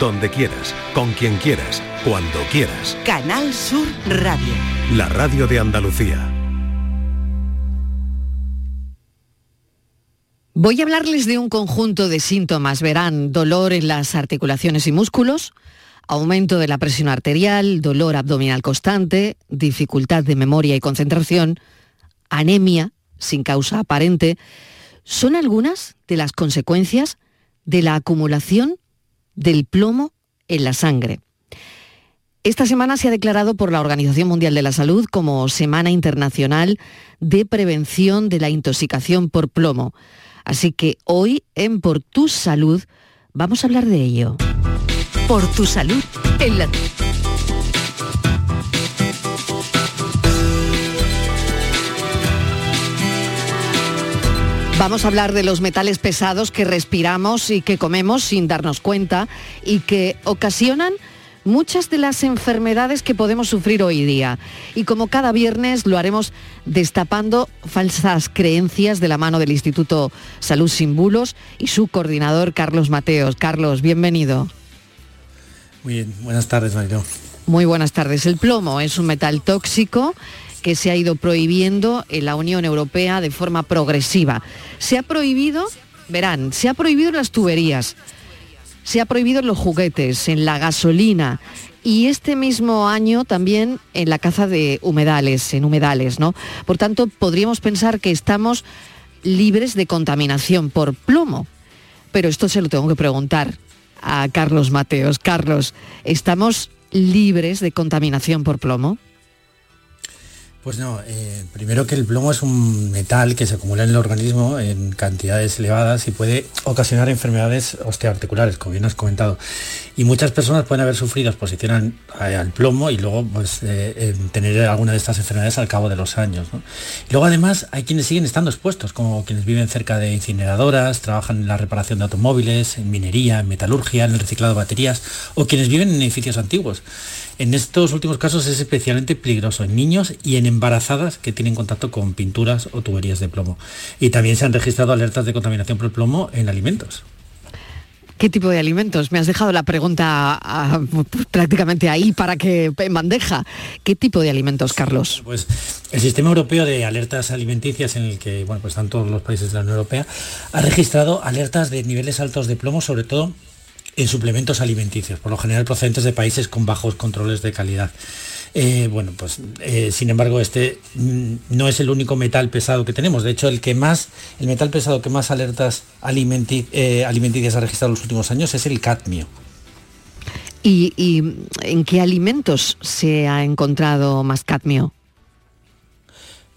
donde quieras, con quien quieras, cuando quieras. Canal Sur Radio. La radio de Andalucía. Voy a hablarles de un conjunto de síntomas. Verán dolor en las articulaciones y músculos, aumento de la presión arterial, dolor abdominal constante, dificultad de memoria y concentración, anemia sin causa aparente, son algunas de las consecuencias de la acumulación del plomo en la sangre. Esta semana se ha declarado por la Organización Mundial de la Salud como Semana Internacional de Prevención de la Intoxicación por Plomo. Así que hoy en Por tu Salud vamos a hablar de ello. Por tu salud en la... Vamos a hablar de los metales pesados que respiramos y que comemos sin darnos cuenta y que ocasionan muchas de las enfermedades que podemos sufrir hoy día. Y como cada viernes lo haremos destapando falsas creencias de la mano del Instituto Salud Sin Bulos y su coordinador Carlos Mateos. Carlos, bienvenido. Muy bien, buenas tardes, Mario. Muy buenas tardes. El plomo es un metal tóxico que se ha ido prohibiendo en la Unión Europea de forma progresiva. Se ha prohibido, verán, se ha prohibido en las tuberías, se ha prohibido los juguetes, en la gasolina y este mismo año también en la caza de humedales, en humedales, ¿no? Por tanto, podríamos pensar que estamos libres de contaminación por plomo. Pero esto se lo tengo que preguntar a Carlos Mateos. Carlos, ¿estamos libres de contaminación por plomo? Pues no, eh, primero que el plomo es un metal que se acumula en el organismo en cantidades elevadas y puede ocasionar enfermedades osteoarticulares, como bien has comentado. Y muchas personas pueden haber sufrido exposición al, plomo y luego pues, eh, tener alguna de estas enfermedades al cabo de los años. Luego además hay quienes siguen estando expuestos, como quienes viven cerca de incineradoras, trabajan en la reparación de automóviles, en minería, en metalurgia, en el reciclado de baterías, o quienes viven en edificios antiguos. En estos últimos casos es especialmente peligroso en niños y en embarazadas que tienen contacto con pinturas o tuberías de plomo. Y también se han registrado alertas de contaminación por plomo en alimentos. ¿Qué tipo de alimentos? Me has dejado la pregunta ah, prácticamente ahí para que en bandeja. ¿Qué tipo de alimentos, Carlos? Pues el sistema europeo de alertas alimenticias en el que bueno, pues están todos los países de la Unión Europea ha registrado alertas de niveles altos de plomo, sobre todo en suplementos alimenticios, por lo general procedentes de países con bajos controles de calidad. Eh, bueno, pues eh, sin embargo este mm, no es el único metal pesado que tenemos. De hecho, el que más, el metal pesado que más alertas eh, alimenticias ha registrado en los últimos años es el cadmio. ¿Y en qué alimentos se ha encontrado más cadmio?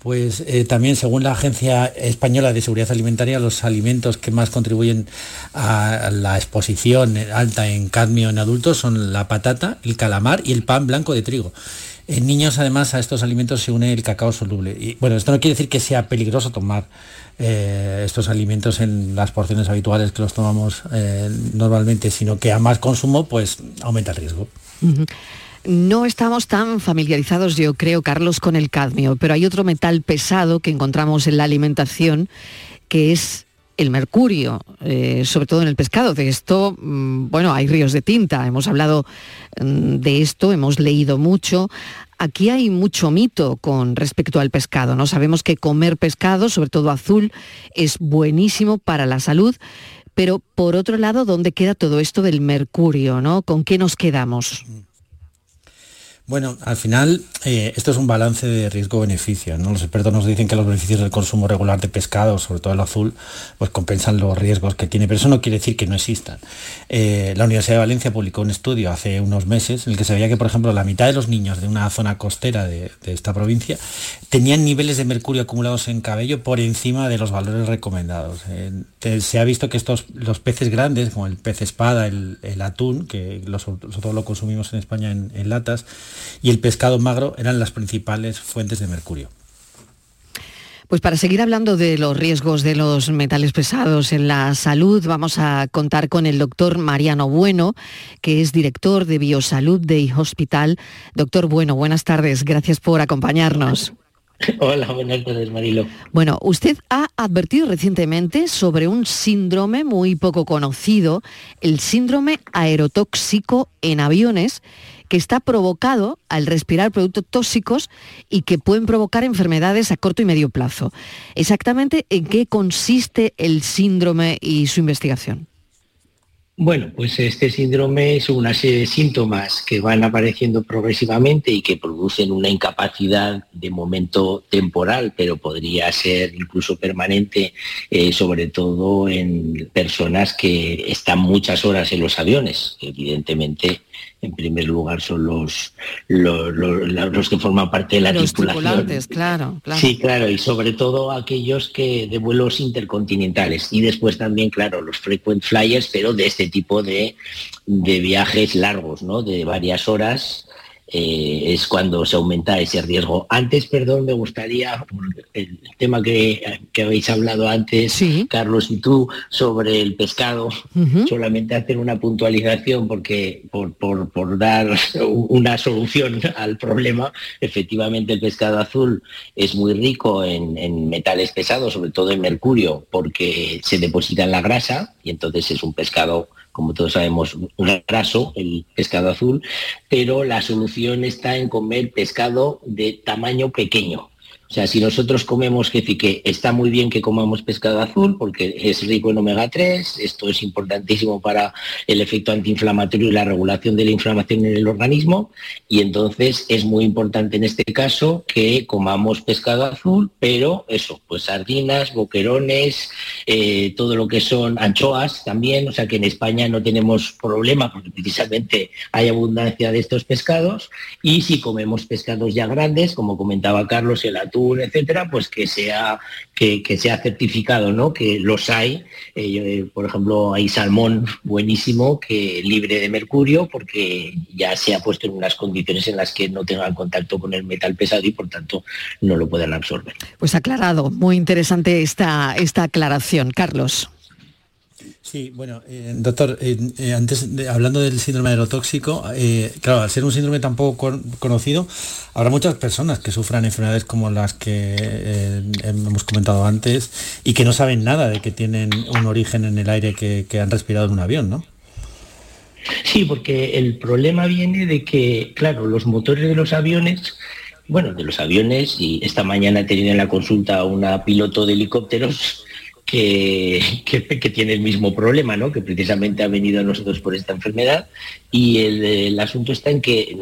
Pues eh, también, según la Agencia Española de Seguridad Alimentaria, los alimentos que más contribuyen a la exposición alta en cadmio en adultos son la patata, el calamar y el pan blanco de trigo. En niños, además, a estos alimentos se une el cacao soluble. Y bueno, esto no quiere decir que sea peligroso tomar eh, estos alimentos en las porciones habituales que los tomamos eh, normalmente, sino que a más consumo, pues aumenta el riesgo. No estamos tan familiarizados, yo creo, Carlos, con el cadmio, pero hay otro metal pesado que encontramos en la alimentación, que es el mercurio, eh, sobre todo en el pescado. De esto, mm, bueno, hay ríos de tinta, hemos hablado mm, de esto, hemos leído mucho. Aquí hay mucho mito con respecto al pescado, ¿no? Sabemos que comer pescado, sobre todo azul, es buenísimo para la salud, pero por otro lado, ¿dónde queda todo esto del mercurio, ¿no? ¿Con qué nos quedamos? Bueno, al final eh, esto es un balance de riesgo-beneficio. ¿no? Los expertos nos dicen que los beneficios del consumo regular de pescado, sobre todo el azul, pues compensan los riesgos que tiene, pero eso no quiere decir que no existan. Eh, la Universidad de Valencia publicó un estudio hace unos meses en el que se veía que, por ejemplo, la mitad de los niños de una zona costera de, esta provincia tenían niveles de mercurio acumulados en cabello por encima de los valores recomendados. Se ha visto que estos, los peces grandes, como el pez espada, el, atún, que nosotros lo consumimos en España en latas, y el pescado magro eran las principales fuentes de mercurio. Pues para seguir hablando de los riesgos de los metales pesados en la salud, vamos a contar con el doctor Mariano Bueno, que es director de Biosalud de Hospital. Doctor Bueno, buenas tardes, gracias por acompañarnos. Hola, buenas tardes, Marilo. Bueno, usted ha advertido recientemente sobre un síndrome muy poco conocido, el síndrome aerotóxico en aviones, que está provocado al respirar productos tóxicos y que pueden provocar enfermedades a corto y medio plazo. Exactamente en qué consiste el síndrome y su investigación. Bueno, pues este síndrome es una serie de síntomas que van apareciendo progresivamente y que producen una incapacidad de momento temporal, pero podría ser incluso permanente, eh, sobre todo en personas que están muchas horas en los aviones. Evidentemente, en primer lugar son los, los, que forman parte de la los tripulación. Claro, claro. Sí, claro, y sobre todo aquellos que de vuelos intercontinentales. Y después también, claro, los frequent flyers, pero de este tipo de, de viajes largos, ¿no? De varias horas eh, es cuando se aumenta ese riesgo. Antes, perdón, me gustaría, el tema que, habéis hablado antes, Carlos y tú, sobre el pescado, solamente hacer una puntualización porque por, dar una solución al problema, efectivamente el pescado azul es muy rico en, en metales pesados, sobre todo en mercurio, porque se deposita en la grasa y entonces es un pescado como todos sabemos, graso, el pescado azul, pero la solución está en comer pescado de tamaño pequeño. O sea, si nosotros comemos, que que está muy bien que comamos pescado azul porque es rico en omega 3, esto es importantísimo para el efecto antiinflamatorio y la regulación de la inflamación en el organismo, y entonces es muy importante en este caso que comamos pescado azul, pero eso, pues sardinas, boquerones, eh, todo lo que son anchoas también, o sea que en España no tenemos problema porque precisamente hay abundancia de estos pescados, y si comemos pescados ya grandes, como comentaba Carlos, el atún, etcétera, pues que sea, que, sea certificado, ¿no? Que los hay. Eh, eh, por ejemplo, hay salmón buenísimo que libre de mercurio porque ya se ha puesto en unas condiciones en las que no tengan contacto con el metal pesado y por tanto no lo puedan absorber. Pues aclarado, muy interesante esta, esta aclaración. Carlos. Sí, bueno, eh, doctor, eh, eh, antes hablando del síndrome aerotóxico, claro, al ser un síndrome tan poco conocido, habrá muchas personas que sufran enfermedades como las que hemos comentado antes y que no saben nada de que tienen un origen en el aire que, han respirado en un avión, ¿no? Sí, porque el problema viene de que, claro, los motores de los aviones bueno, de los aviones y esta mañana he tenido en la consulta a una piloto de helicópteros que, tiene el mismo problema, ¿no? que precisamente ha venido a nosotros por esta enfermedad y el, asunto está en que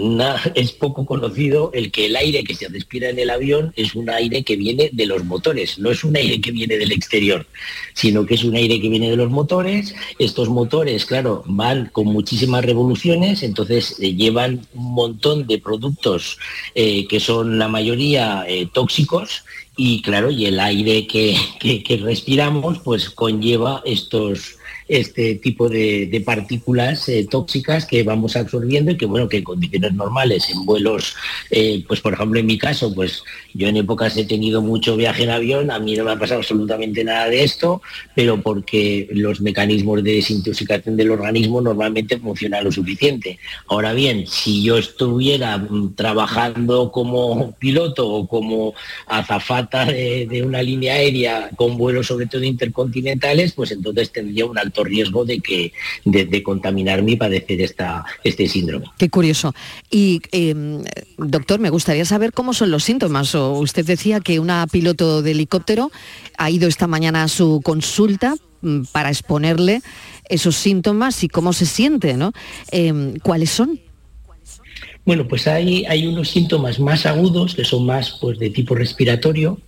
es poco conocido el que el aire que se respira en el avión es un aire que viene de los motores, no es un aire que viene del exterior, sino que es un aire que viene de los motores. Estos motores, claro, van con muchísimas revoluciones, entonces eh, llevan un montón de productos eh, que son la mayoría eh, tóxicos y claro, y el aire que, que respiramos pues conlleva estos, este tipo de, partículas eh, tóxicas que vamos absorbiendo y que bueno que en condiciones normales en vuelos eh, pues por ejemplo en mi caso pues yo en épocas he tenido mucho viaje en avión a mí no me ha pasado absolutamente nada de esto pero porque los mecanismos de desintoxicación del organismo normalmente funcionan lo suficiente. Ahora bien si yo estuviera mm, trabajando como piloto o como azafata de, de una línea aérea con vuelos sobre todo intercontinentales pues entonces tendría un alto riesgo de que de, contaminarme y padecer esta, este síndrome. Qué curioso. Y em, doctor, me gustaría saber cómo son los síntomas. O usted decía que una piloto de helicóptero ha ido esta mañana a su consulta mm, para exponerle esos síntomas y cómo se siente, ¿no? Em, ¿Cuáles son? Bueno, pues hay, hay unos síntomas más agudos que son más pues, de tipo respiratorio,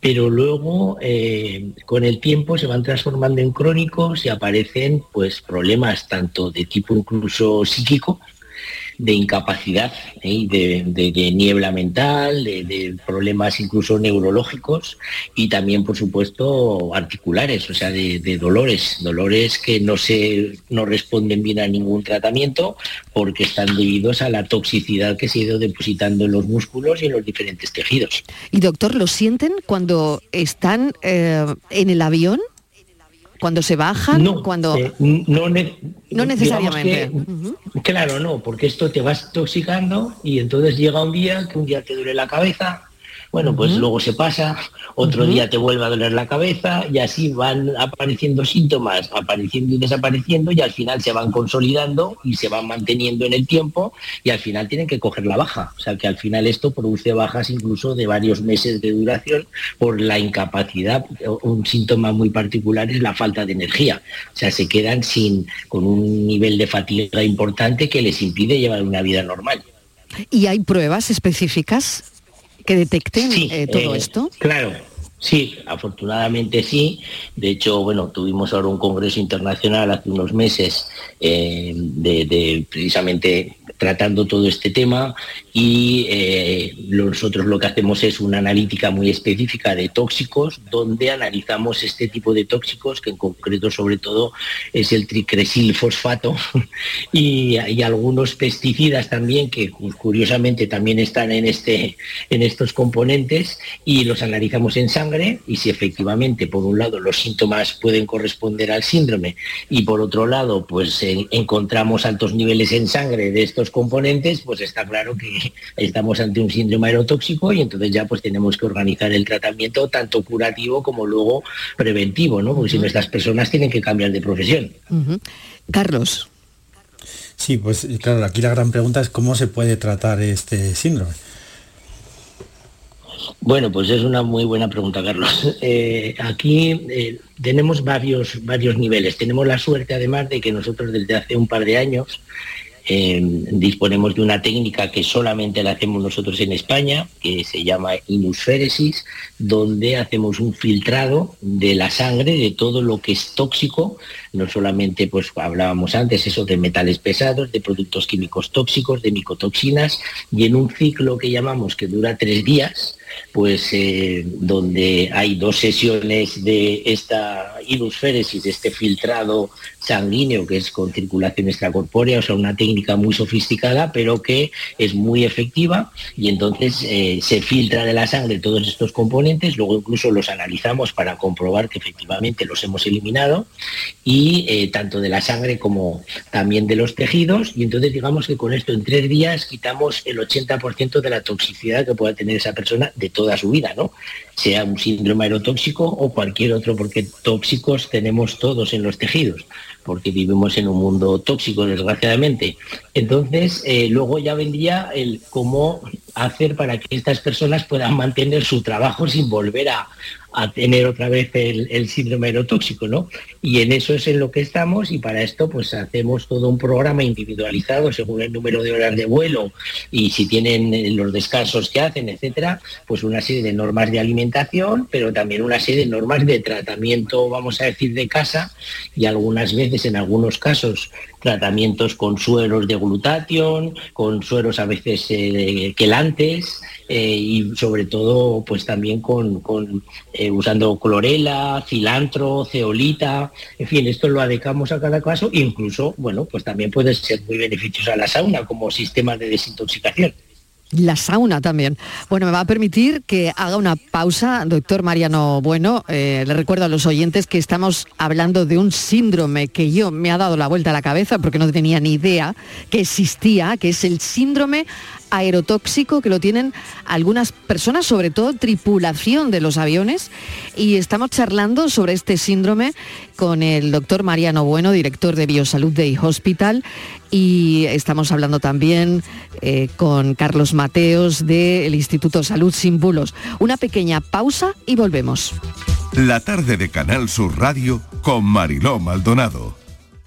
pero luego eh, con el tiempo se van transformando en crónicos y aparecen pues problemas tanto de tipo incluso psíquico de incapacidad, ¿eh? de, niebla mental, de, problemas incluso neurológicos y también, por supuesto, articulares, o sea, de, dolores, dolores que no, se, no responden bien a ningún tratamiento porque están debidos a la toxicidad que se ha ido depositando en los músculos y en los diferentes tejidos. Y doctor, ¿lo sienten cuando están eh, en el avión? Cuando se bajan, no, cuando eh, no, no, necesariamente. Claro, no, porque esto te vas toxicando y entonces llega un día que un día te duele la cabeza, Bueno, pues luego se pasa, otro día te vuelve a doler la cabeza y así van apareciendo síntomas, apareciendo y desapareciendo y al final se van consolidando y se van manteniendo en el tiempo y al final tienen que coger la baja. O sea que al final esto produce bajas incluso de varios meses de duración por la incapacidad. Un síntoma muy particular es la falta de energía. O sea, se quedan sin, con un nivel de fatiga importante que les impide llevar una vida normal. ¿Y hay pruebas específicas que detecten eh, todo eh, esto? Claro, Sí, afortunadamente sí. De hecho, bueno, tuvimos ahora un congreso internacional hace unos meses eh, de, precisamente tratando todo este tema y eh, nosotros lo que hacemos es una analítica muy específica de tóxicos donde analizamos este tipo de tóxicos que en concreto sobre todo es el tricresil fosfato y, y, algunos pesticidas también que curiosamente también están en, este, en estos componentes y los analizamos en sangre y si efectivamente por un lado los síntomas pueden corresponder al síndrome y por otro lado pues eh, encontramos altos niveles en sangre de estos componentes, pues está claro que estamos ante un síndrome aerotóxico y entonces ya pues tenemos que organizar el tratamiento tanto curativo como luego preventivo, ¿no? Porque si no estas personas tienen que cambiar de profesión. Carlos. Sí, pues claro, aquí la gran pregunta es cómo se puede tratar este síndrome. Bueno, pues es una muy buena pregunta, Carlos. Eh, aquí eh, tenemos varios, varios niveles. Tenemos la suerte, además, de que nosotros desde hace un par de años eh, disponemos de una técnica que solamente la hacemos nosotros en España, que se llama inusféresis, donde hacemos un filtrado de la sangre de todo lo que es tóxico, no solamente pues hablábamos antes eso de metales pesados, de productos químicos tóxicos, de micotoxinas, y en un ciclo que llamamos que dura tres días, pues eh, donde hay dos sesiones de esta hidrosféresis, de este filtrado sanguíneo que es con circulación extracorpórea, o sea, una técnica muy sofisticada, pero que es muy efectiva. Y entonces eh, se filtra de la sangre todos estos componentes, luego incluso los analizamos para comprobar que efectivamente los hemos eliminado y eh, tanto de la sangre como también de los tejidos. Y entonces digamos que con esto en tres días quitamos el 80% de la toxicidad que pueda tener esa persona de toda su vida, ¿no? Sea un síndrome aerotóxico o cualquier otro, porque tóxicos tenemos todos en los tejidos, porque vivimos en un mundo tóxico, desgraciadamente. Entonces, eh, luego ya vendría el cómo hacer para que estas personas puedan mantener su trabajo sin volver a, tener otra vez el, síndrome aerotóxico, ¿no? Y en eso es en lo que estamos y para esto pues hacemos todo un programa individualizado según el número de horas de vuelo y si tienen los descansos que hacen, etcétera, pues una serie de normas de alimentación, pero también una serie de normas de tratamiento, vamos a decir, de casa y algunas veces, en algunos casos, tratamientos con sueros de glutatión, con sueros a veces eh, quelantes eh, y sobre todo pues también con, eh, usando clorela, cilantro, ceolita, en fin, esto lo adecuamos a cada caso, incluso, bueno, pues también puede ser muy beneficiosa la sauna como sistema de desintoxicación. La sauna también. Bueno, me va a permitir que haga una pausa, doctor Mariano Bueno. Eh, le recuerdo a los oyentes que estamos hablando de un síndrome que yo me ha dado la vuelta a la cabeza porque no tenía ni idea que existía, que es el síndrome aerotóxico que lo tienen algunas personas, sobre todo tripulación de los aviones. Y estamos charlando sobre este síndrome con el doctor Mariano Bueno, director de Biosalud de Hospital. Y estamos hablando también eh, con Carlos Mateos del Instituto Salud Sin Bulos. Una pequeña pausa y volvemos. La tarde de Canal Sur Radio con Mariló Maldonado.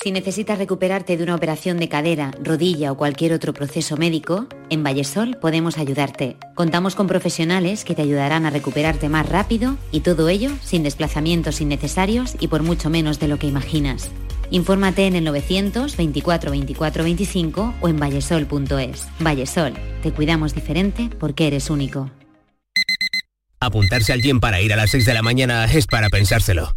Si necesitas recuperarte de una operación de cadera, rodilla o cualquier otro proceso médico, en Vallesol podemos ayudarte. Contamos con profesionales que te ayudarán a recuperarte más rápido y todo ello sin desplazamientos innecesarios y por mucho menos de lo que imaginas. Infórmate en el 924 24 25 o en vallesol.es. Vallesol, te cuidamos diferente porque eres único. Apuntarse al gym para ir a las 6 de la mañana es para pensárselo.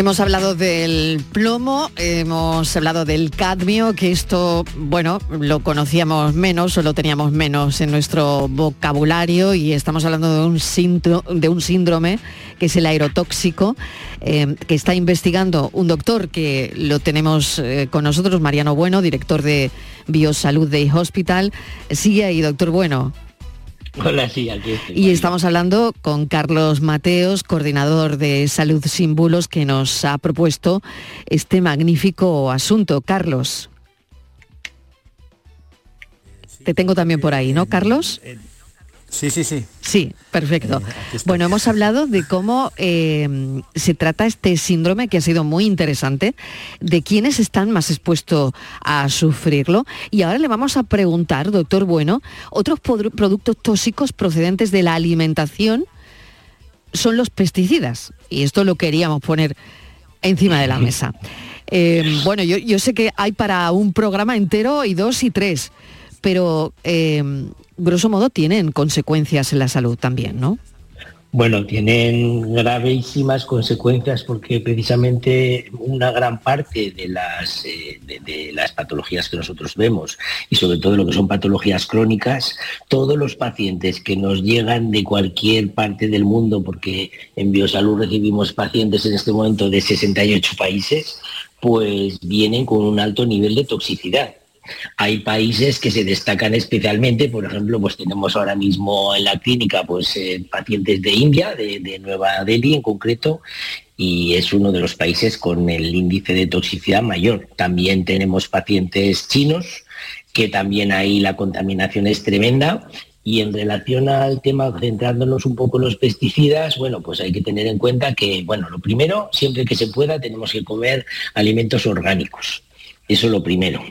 Hemos hablado del plomo, hemos hablado del cadmio, que esto, bueno, lo conocíamos menos o lo teníamos menos en nuestro vocabulario y estamos hablando de un, síndro- de un síndrome que es el aerotóxico, eh, que está investigando un doctor que lo tenemos eh, con nosotros, Mariano Bueno, director de Biosalud de Hospital. Sigue ahí, doctor Bueno. Hola, sí, aquí estoy. Y estamos hablando con Carlos Mateos, coordinador de Salud Sin Bulos, que nos ha propuesto este magnífico asunto. Carlos. Te tengo también por ahí, ¿no, Carlos? Sí, sí, sí. Sí, perfecto. Bueno, hemos hablado de cómo eh, se trata este síndrome que ha sido muy interesante, de quiénes están más expuestos a sufrirlo. Y ahora le vamos a preguntar, doctor Bueno, otros productos tóxicos procedentes de la alimentación son los pesticidas. Y esto lo queríamos poner encima de la mesa. Eh, bueno, yo, yo sé que hay para un programa entero y dos y tres, pero eh, grosso modo tienen consecuencias en la salud también, ¿no? Bueno, tienen gravísimas consecuencias porque precisamente una gran parte de las, eh, de, de las patologías que nosotros vemos y sobre todo lo que son patologías crónicas, todos los pacientes que nos llegan de cualquier parte del mundo, porque en Biosalud recibimos pacientes en este momento de 68 países, pues vienen con un alto nivel de toxicidad. Hay países que se destacan especialmente, por ejemplo, pues tenemos ahora mismo en la clínica pues eh, pacientes de India, de, de Nueva Delhi en concreto, y es uno de los países con el índice de toxicidad mayor. También tenemos pacientes chinos, que también ahí la contaminación es tremenda. Y en relación al tema, centrándonos un poco en los pesticidas, bueno, pues hay que tener en cuenta que, bueno, lo primero, siempre que se pueda, tenemos que comer alimentos orgánicos. Eso es lo primero.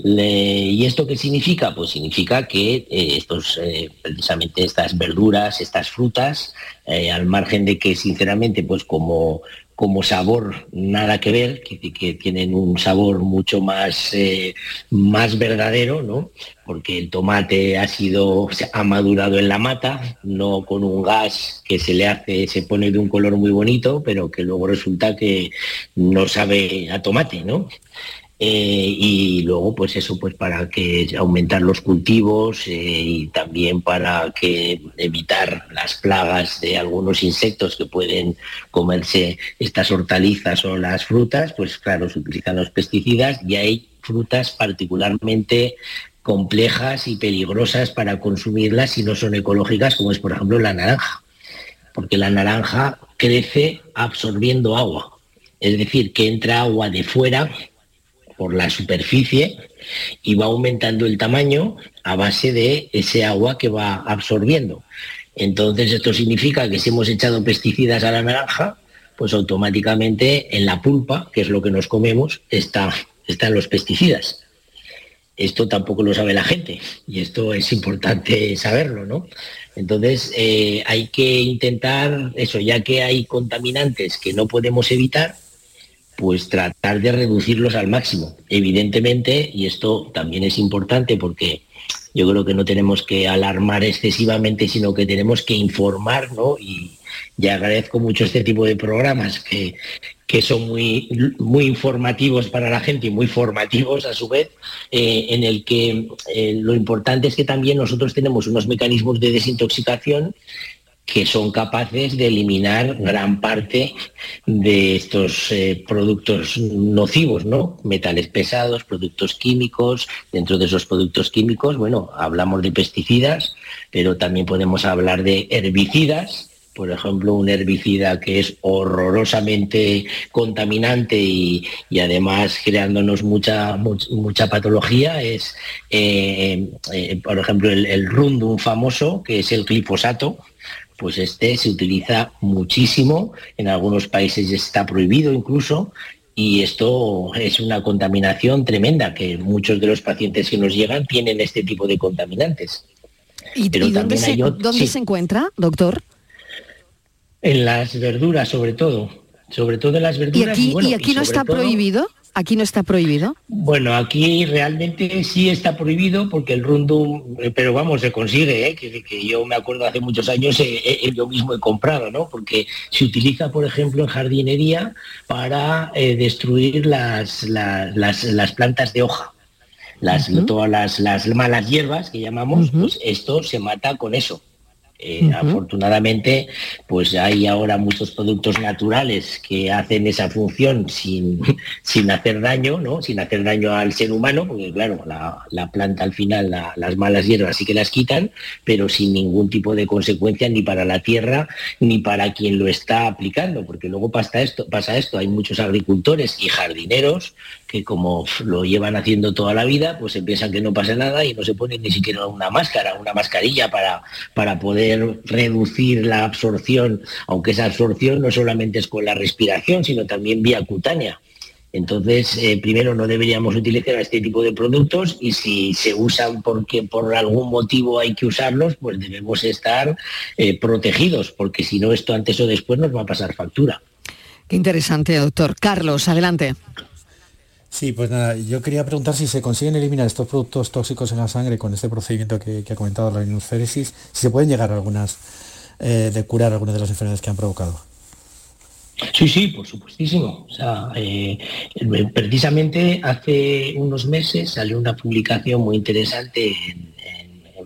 ¿Y esto qué significa? Pues significa que eh, estos, eh, precisamente estas verduras, estas frutas, eh, al margen de que sinceramente, pues como, como sabor nada que ver, que, tienen un sabor mucho más, más verdadero, ¿no? Porque el tomate ha sido, ha madurado en la mata, no con un gas que se le hace, se pone de un color muy bonito, pero que luego resulta que no sabe a tomate, ¿no? Eh, y luego pues eso pues para que aumentar los cultivos eh, y también para que evitar las plagas de algunos insectos que pueden comerse estas hortalizas o las frutas pues claro se utilizan los pesticidas y hay frutas particularmente complejas y peligrosas para consumirlas si no son ecológicas como es por ejemplo la naranja. Porque la naranja crece absorbiendo agua. Es decir que entra agua de fuera por la superficie y va aumentando el tamaño a base de ese agua que va absorbiendo. Entonces esto significa que si hemos echado pesticidas a la naranja, pues automáticamente en la pulpa, que es lo que nos comemos, está, están los pesticidas. Esto tampoco lo sabe la gente y esto es importante saberlo, ¿no? Entonces eh, hay que intentar eso, ya que hay contaminantes que no podemos evitar, pues tratar de reducirlos al máximo. Evidentemente, y esto también es importante porque yo creo que no tenemos que alarmar excesivamente, sino que tenemos que informar, ¿no? Y, agradezco mucho este tipo de programas que, que son muy, muy informativos para la gente y muy formativos a su vez, eh, en el que eh, lo importante es que también nosotros tenemos unos mecanismos de desintoxicación que son capaces de eliminar gran parte de estos eh, productos nocivos, ¿no? Metales pesados, productos químicos. Dentro de esos productos químicos, bueno, hablamos de pesticidas, pero también podemos hablar de herbicidas. Por ejemplo, un herbicida que es horrorosamente contaminante y, además creándonos mucha, mucha, patología es, eh, eh, por ejemplo, el, el rundum famoso, que es el glifosato, pues este se utiliza muchísimo, en algunos países está prohibido incluso, y esto es una contaminación tremenda, que muchos de los pacientes que nos llegan tienen este tipo de contaminantes. ¿Y, dónde, se, encuentra, doctor? En las verduras, sobre todo. Sobre todo en las verduras. ¿Y aquí, aquí no está prohibido? ¿Aquí no está prohibido? Bueno, aquí realmente sí está prohibido porque el rundum, eh, pero vamos, se consigue, ¿eh? que, yo me acuerdo hace muchos años eh, yo mismo he comprado, ¿no? Porque se utiliza, por ejemplo, en jardinería para destruir las, las, plantas de hoja. Las, todas las, malas hierbas que llamamos, pues esto se mata con eso. Eh, afortunadamente, pues hay ahora muchos productos naturales que hacen esa función sin, sin hacer daño, ¿no? Sin hacer daño al ser humano, porque claro, la, planta al final, las malas hierbas sí que las quitan, pero sin ningún tipo de consecuencia ni para la tierra ni para quien lo está aplicando, porque luego pasa esto, pasa esto, hay muchos agricultores y jardineros que como lo llevan haciendo toda la vida, pues se piensan que no pasa nada y no se ponen ni siquiera una máscara, una mascarilla para, para poder reducir la absorción, aunque esa absorción no solamente es con la respiración, sino también vía cutánea. Entonces, eh, primero no deberíamos utilizar este tipo de productos y si se usan porque por algún motivo hay que usarlos, pues debemos estar eh, protegidos, porque si no, esto antes o después nos va a pasar factura. Qué interesante, doctor. Carlos, adelante. Sí, pues nada, yo quería preguntar si se consiguen eliminar estos productos tóxicos en la sangre con este procedimiento que, ha comentado la inuféresis, si se pueden llegar a algunas, eh, de curar algunas de las enfermedades que han provocado. Sí, sí, por supuestísimo. O sea, eh, precisamente hace unos meses salió una publicación muy interesante en,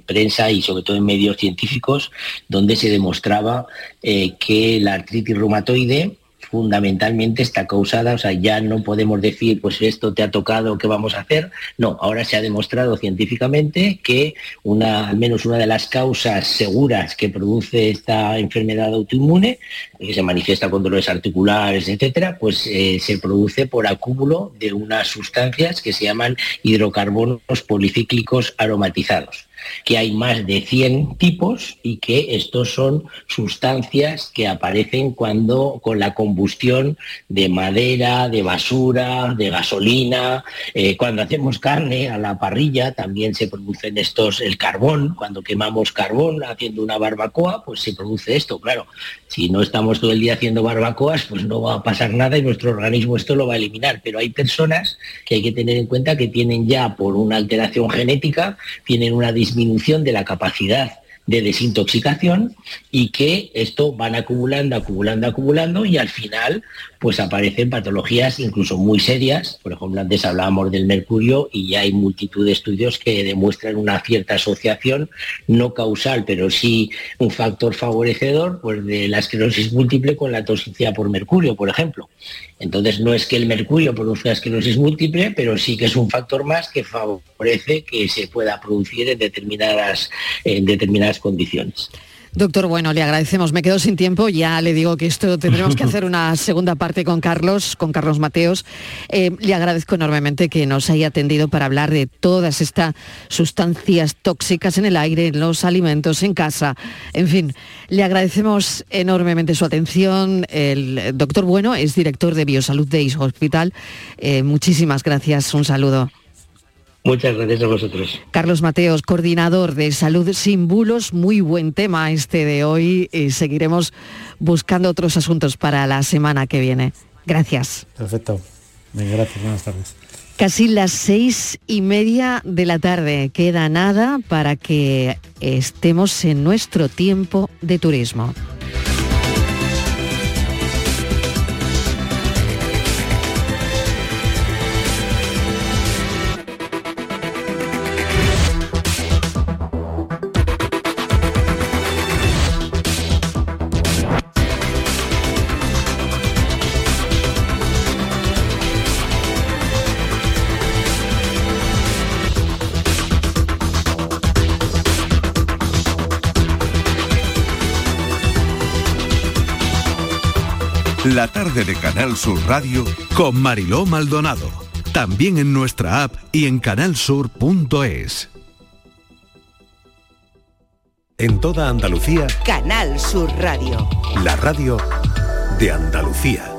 prensa y sobre todo en medios científicos donde se demostraba eh, que la artritis reumatoide fundamentalmente está causada, o sea, ya no podemos decir, pues esto te ha tocado, ¿qué vamos a hacer? No, ahora se ha demostrado científicamente que una, al menos una de las causas seguras que produce esta enfermedad autoinmune, que se manifiesta con dolores articulares, etcétera, pues eh, se produce por acúmulo de unas sustancias que se llaman hidrocarbonos policíclicos aromatizados que hay más de 100 tipos y que estos son sustancias que aparecen cuando con la combustión de madera, de basura, de gasolina, eh, cuando hacemos carne a la parrilla también se producen estos, el carbón, cuando quemamos carbón haciendo una barbacoa, pues se produce esto, claro. Si no estamos todo el día haciendo barbacoas, pues no va a pasar nada y nuestro organismo esto lo va a eliminar. Pero hay personas que hay que tener en cuenta que tienen ya por una alteración genética, tienen una disminución de la capacidad de desintoxicación y que esto van acumulando, acumulando, acumulando y al final pues aparecen patologías incluso muy serias. Por ejemplo, antes hablábamos del mercurio y ya hay multitud de estudios que demuestran una cierta asociación, no causal, pero sí un factor favorecedor pues, de la esclerosis múltiple con la toxicidad por mercurio, por ejemplo. Entonces no es que el mercurio produzca esclerosis múltiple, pero sí que es un factor más que favorece que se pueda producir en determinadas, en determinadas condiciones. Doctor, bueno, le agradecemos. Me quedo sin tiempo. Ya le digo que esto tendremos que hacer una segunda parte con Carlos, con Carlos Mateos. Eh, le agradezco enormemente que nos haya atendido para hablar de todas estas sustancias tóxicas en el aire, en los alimentos, en casa. En fin, le agradecemos enormemente su atención. El doctor Bueno es director de Biosalud Days Hospital. Eh, muchísimas gracias. Un saludo. Muchas gracias a vosotros. Carlos Mateos, coordinador de Salud Sin Bulos, muy buen tema este de hoy y seguiremos buscando otros asuntos para la semana que viene. Gracias. Perfecto. gracias, buenas tardes. Casi las seis y media de la tarde. Queda nada para que estemos en nuestro tiempo de turismo. La tarde de Canal Sur Radio con Mariló Maldonado. También en nuestra app y en canalsur.es. En toda Andalucía, Canal Sur Radio. la radio de Andalucía.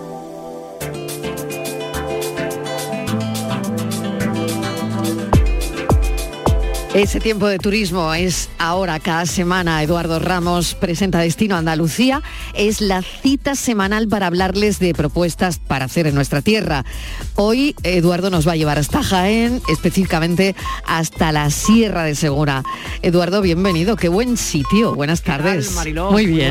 Ese tiempo de turismo es ahora, cada semana. Eduardo Ramos presenta Destino Andalucía. Es la cita semanal para hablarles de propuestas para hacer en nuestra tierra. Hoy Eduardo nos va a llevar hasta Jaén, específicamente hasta la Sierra de Segura. Eduardo, bienvenido. Qué buen sitio. Buenas tardes. Muy bien.